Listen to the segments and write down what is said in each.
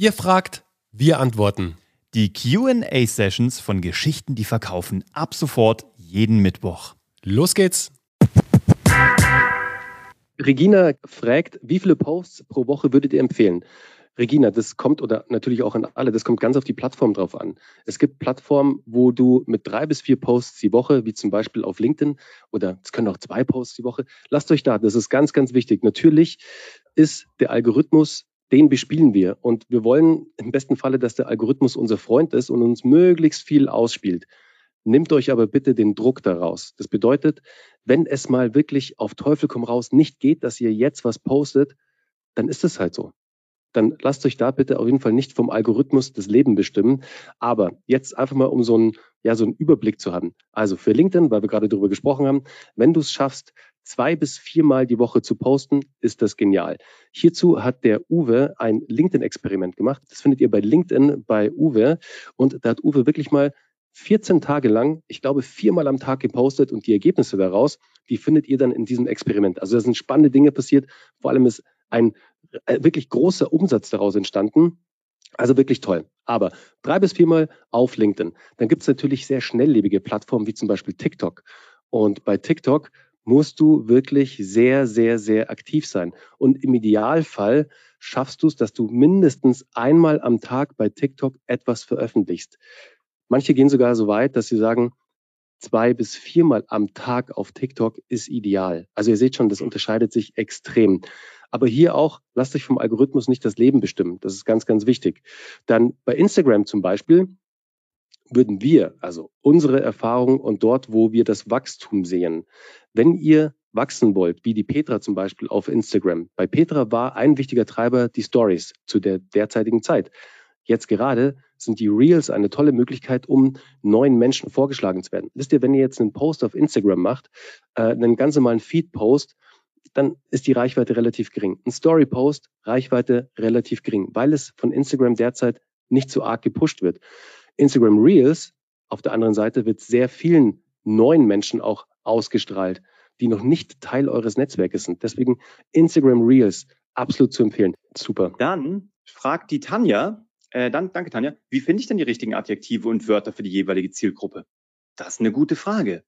Ihr fragt, wir antworten. Die QA-Sessions von Geschichten, die verkaufen, ab sofort jeden Mittwoch. Los geht's! Regina fragt, wie viele Posts pro Woche würdet ihr empfehlen? Regina, das kommt oder natürlich auch an alle, das kommt ganz auf die Plattform drauf an. Es gibt Plattformen, wo du mit drei bis vier Posts die Woche, wie zum Beispiel auf LinkedIn, oder es können auch zwei Posts die Woche, lasst euch da, das ist ganz, ganz wichtig. Natürlich ist der Algorithmus, den bespielen wir und wir wollen im besten Falle, dass der Algorithmus unser Freund ist und uns möglichst viel ausspielt. Nehmt euch aber bitte den Druck daraus. Das bedeutet, wenn es mal wirklich auf Teufel komm raus nicht geht, dass ihr jetzt was postet, dann ist es halt so dann lasst euch da bitte auf jeden Fall nicht vom Algorithmus das Leben bestimmen. Aber jetzt einfach mal, um so einen, ja, so einen Überblick zu haben. Also für LinkedIn, weil wir gerade darüber gesprochen haben, wenn du es schaffst, zwei bis viermal die Woche zu posten, ist das genial. Hierzu hat der Uwe ein LinkedIn-Experiment gemacht. Das findet ihr bei LinkedIn bei Uwe. Und da hat Uwe wirklich mal 14 Tage lang, ich glaube, viermal am Tag gepostet und die Ergebnisse daraus, die findet ihr dann in diesem Experiment. Also da sind spannende Dinge passiert. Vor allem ist ein äh, wirklich großer Umsatz daraus entstanden. Also wirklich toll. Aber drei bis viermal auf LinkedIn. Dann gibt es natürlich sehr schnelllebige Plattformen wie zum Beispiel TikTok. Und bei TikTok musst du wirklich sehr, sehr, sehr aktiv sein. Und im Idealfall schaffst du es, dass du mindestens einmal am Tag bei TikTok etwas veröffentlichst. Manche gehen sogar so weit, dass sie sagen, zwei bis viermal am Tag auf TikTok ist ideal. Also ihr seht schon, das unterscheidet sich extrem. Aber hier auch, lasst euch vom Algorithmus nicht das Leben bestimmen. Das ist ganz, ganz wichtig. Dann bei Instagram zum Beispiel würden wir, also unsere Erfahrung und dort, wo wir das Wachstum sehen, wenn ihr wachsen wollt, wie die Petra zum Beispiel auf Instagram. Bei Petra war ein wichtiger Treiber die Stories zu der derzeitigen Zeit. Jetzt gerade sind die Reels eine tolle Möglichkeit, um neuen Menschen vorgeschlagen zu werden. Wisst ihr, wenn ihr jetzt einen Post auf Instagram macht, äh, einen ganz normalen Feed-Post, dann ist die Reichweite relativ gering. Ein Story-Post, Reichweite relativ gering, weil es von Instagram derzeit nicht so arg gepusht wird. Instagram Reels auf der anderen Seite wird sehr vielen neuen Menschen auch ausgestrahlt, die noch nicht Teil eures Netzwerkes sind. Deswegen Instagram Reels absolut zu empfehlen. Super. Dann fragt die Tanja, äh, dann, danke Tanja, wie finde ich denn die richtigen Adjektive und Wörter für die jeweilige Zielgruppe? Das ist eine gute Frage.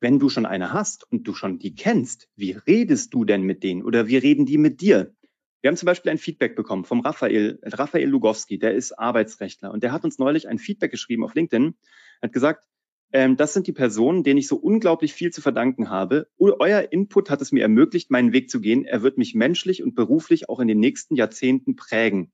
Wenn du schon eine hast und du schon die kennst, wie redest du denn mit denen oder wie reden die mit dir? Wir haben zum Beispiel ein Feedback bekommen vom Raphael, Raphael Lugowski, der ist Arbeitsrechtler und der hat uns neulich ein Feedback geschrieben auf LinkedIn, hat gesagt, ähm, das sind die Personen, denen ich so unglaublich viel zu verdanken habe. Euer Input hat es mir ermöglicht, meinen Weg zu gehen. Er wird mich menschlich und beruflich auch in den nächsten Jahrzehnten prägen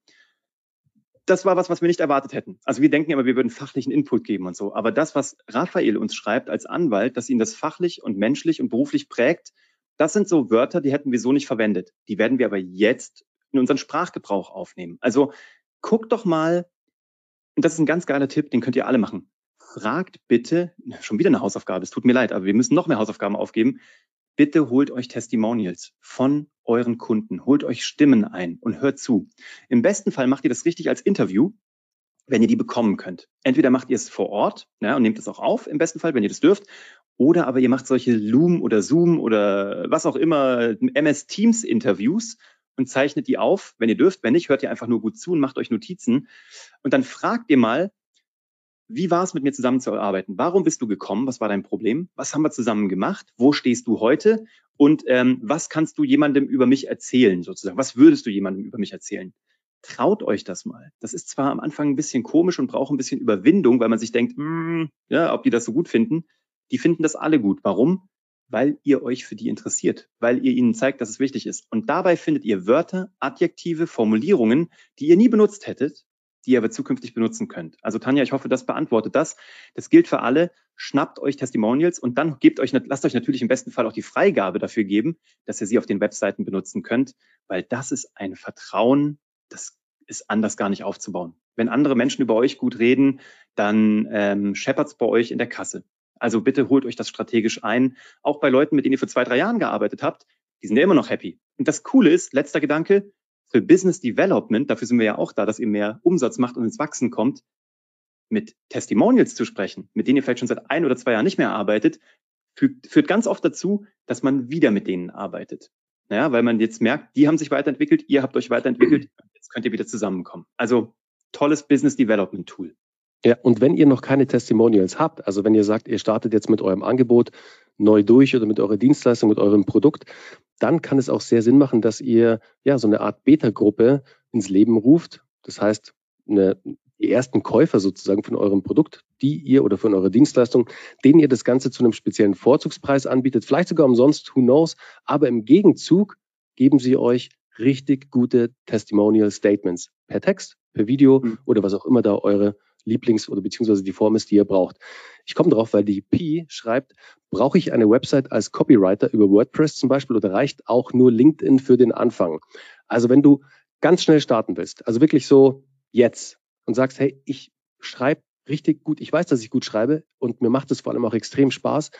das war was, was wir nicht erwartet hätten. Also wir denken immer, wir würden fachlichen Input geben und so. Aber das, was Raphael uns schreibt als Anwalt, dass ihn das fachlich und menschlich und beruflich prägt, das sind so Wörter, die hätten wir so nicht verwendet. Die werden wir aber jetzt in unseren Sprachgebrauch aufnehmen. Also guckt doch mal, und das ist ein ganz geiler Tipp, den könnt ihr alle machen. Fragt bitte, schon wieder eine Hausaufgabe, es tut mir leid, aber wir müssen noch mehr Hausaufgaben aufgeben bitte holt euch Testimonials von euren Kunden, holt euch Stimmen ein und hört zu. Im besten Fall macht ihr das richtig als Interview, wenn ihr die bekommen könnt. Entweder macht ihr es vor Ort ja, und nehmt es auch auf, im besten Fall, wenn ihr das dürft, oder aber ihr macht solche Loom oder Zoom oder was auch immer MS Teams Interviews und zeichnet die auf, wenn ihr dürft. Wenn nicht, hört ihr einfach nur gut zu und macht euch Notizen. Und dann fragt ihr mal, wie war es, mit mir zusammenzuarbeiten? Warum bist du gekommen? Was war dein Problem? Was haben wir zusammen gemacht? Wo stehst du heute? Und ähm, was kannst du jemandem über mich erzählen, sozusagen? Was würdest du jemandem über mich erzählen? Traut euch das mal. Das ist zwar am Anfang ein bisschen komisch und braucht ein bisschen Überwindung, weil man sich denkt, mm, ja, ob die das so gut finden. Die finden das alle gut. Warum? Weil ihr euch für die interessiert, weil ihr ihnen zeigt, dass es wichtig ist. Und dabei findet ihr Wörter, Adjektive, Formulierungen, die ihr nie benutzt hättet, die ihr aber zukünftig benutzen könnt. Also Tanja, ich hoffe, das beantwortet das. Das gilt für alle. Schnappt euch Testimonials und dann gebt euch, lasst euch natürlich im besten Fall auch die Freigabe dafür geben, dass ihr sie auf den Webseiten benutzen könnt, weil das ist ein Vertrauen, das ist anders gar nicht aufzubauen. Wenn andere Menschen über euch gut reden, dann ähm, scheppert's bei euch in der Kasse. Also bitte holt euch das strategisch ein. Auch bei Leuten, mit denen ihr vor zwei, drei Jahren gearbeitet habt, die sind ja immer noch happy. Und das Coole ist, letzter Gedanke, für Business Development, dafür sind wir ja auch da, dass ihr mehr Umsatz macht und ins Wachsen kommt, mit Testimonials zu sprechen, mit denen ihr vielleicht schon seit ein oder zwei Jahren nicht mehr arbeitet, führt, führt ganz oft dazu, dass man wieder mit denen arbeitet. Naja, weil man jetzt merkt, die haben sich weiterentwickelt, ihr habt euch weiterentwickelt, jetzt könnt ihr wieder zusammenkommen. Also tolles Business Development Tool. Ja, und wenn ihr noch keine Testimonials habt, also wenn ihr sagt, ihr startet jetzt mit eurem Angebot neu durch oder mit eurer Dienstleistung, mit eurem Produkt, dann kann es auch sehr Sinn machen, dass ihr ja so eine Art Beta-Gruppe ins Leben ruft. Das heißt, eine, die ersten Käufer sozusagen von eurem Produkt, die ihr oder von eurer Dienstleistung, denen ihr das Ganze zu einem speziellen Vorzugspreis anbietet, vielleicht sogar umsonst, who knows, aber im Gegenzug geben sie euch richtig gute Testimonial Statements per Text, per Video mhm. oder was auch immer da eure Lieblings- oder beziehungsweise die Form ist, die ihr braucht. Ich komme drauf, weil die P schreibt, brauche ich eine Website als Copywriter über WordPress zum Beispiel oder reicht auch nur LinkedIn für den Anfang? Also wenn du ganz schnell starten willst, also wirklich so jetzt und sagst, hey, ich schreibe richtig gut, ich weiß, dass ich gut schreibe und mir macht es vor allem auch extrem Spaß,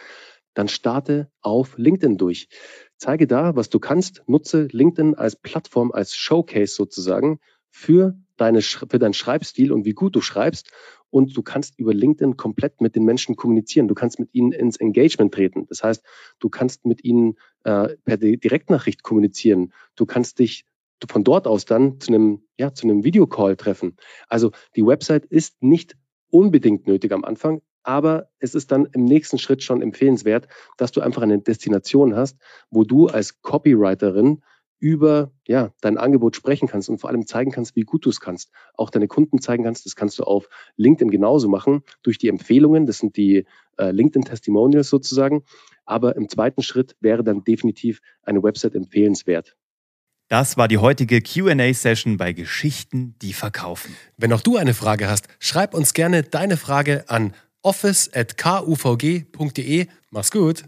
dann starte auf LinkedIn durch. Zeige da, was du kannst, nutze LinkedIn als Plattform, als Showcase sozusagen für, deine, für deinen Schreibstil und wie gut du schreibst. Und du kannst über LinkedIn komplett mit den Menschen kommunizieren. Du kannst mit ihnen ins Engagement treten. Das heißt, du kannst mit ihnen äh, per Direktnachricht kommunizieren. Du kannst dich von dort aus dann zu einem, ja, zu einem Videocall treffen. Also die Website ist nicht unbedingt nötig am Anfang, aber es ist dann im nächsten Schritt schon empfehlenswert, dass du einfach eine Destination hast, wo du als Copywriterin über ja, dein Angebot sprechen kannst und vor allem zeigen kannst, wie gut du es kannst. Auch deine Kunden zeigen kannst, das kannst du auf LinkedIn genauso machen, durch die Empfehlungen, das sind die äh, LinkedIn-Testimonials sozusagen. Aber im zweiten Schritt wäre dann definitiv eine Website empfehlenswert. Das war die heutige QA-Session bei Geschichten, die verkaufen. Wenn auch du eine Frage hast, schreib uns gerne deine Frage an office.kuvg.de. Mach's gut!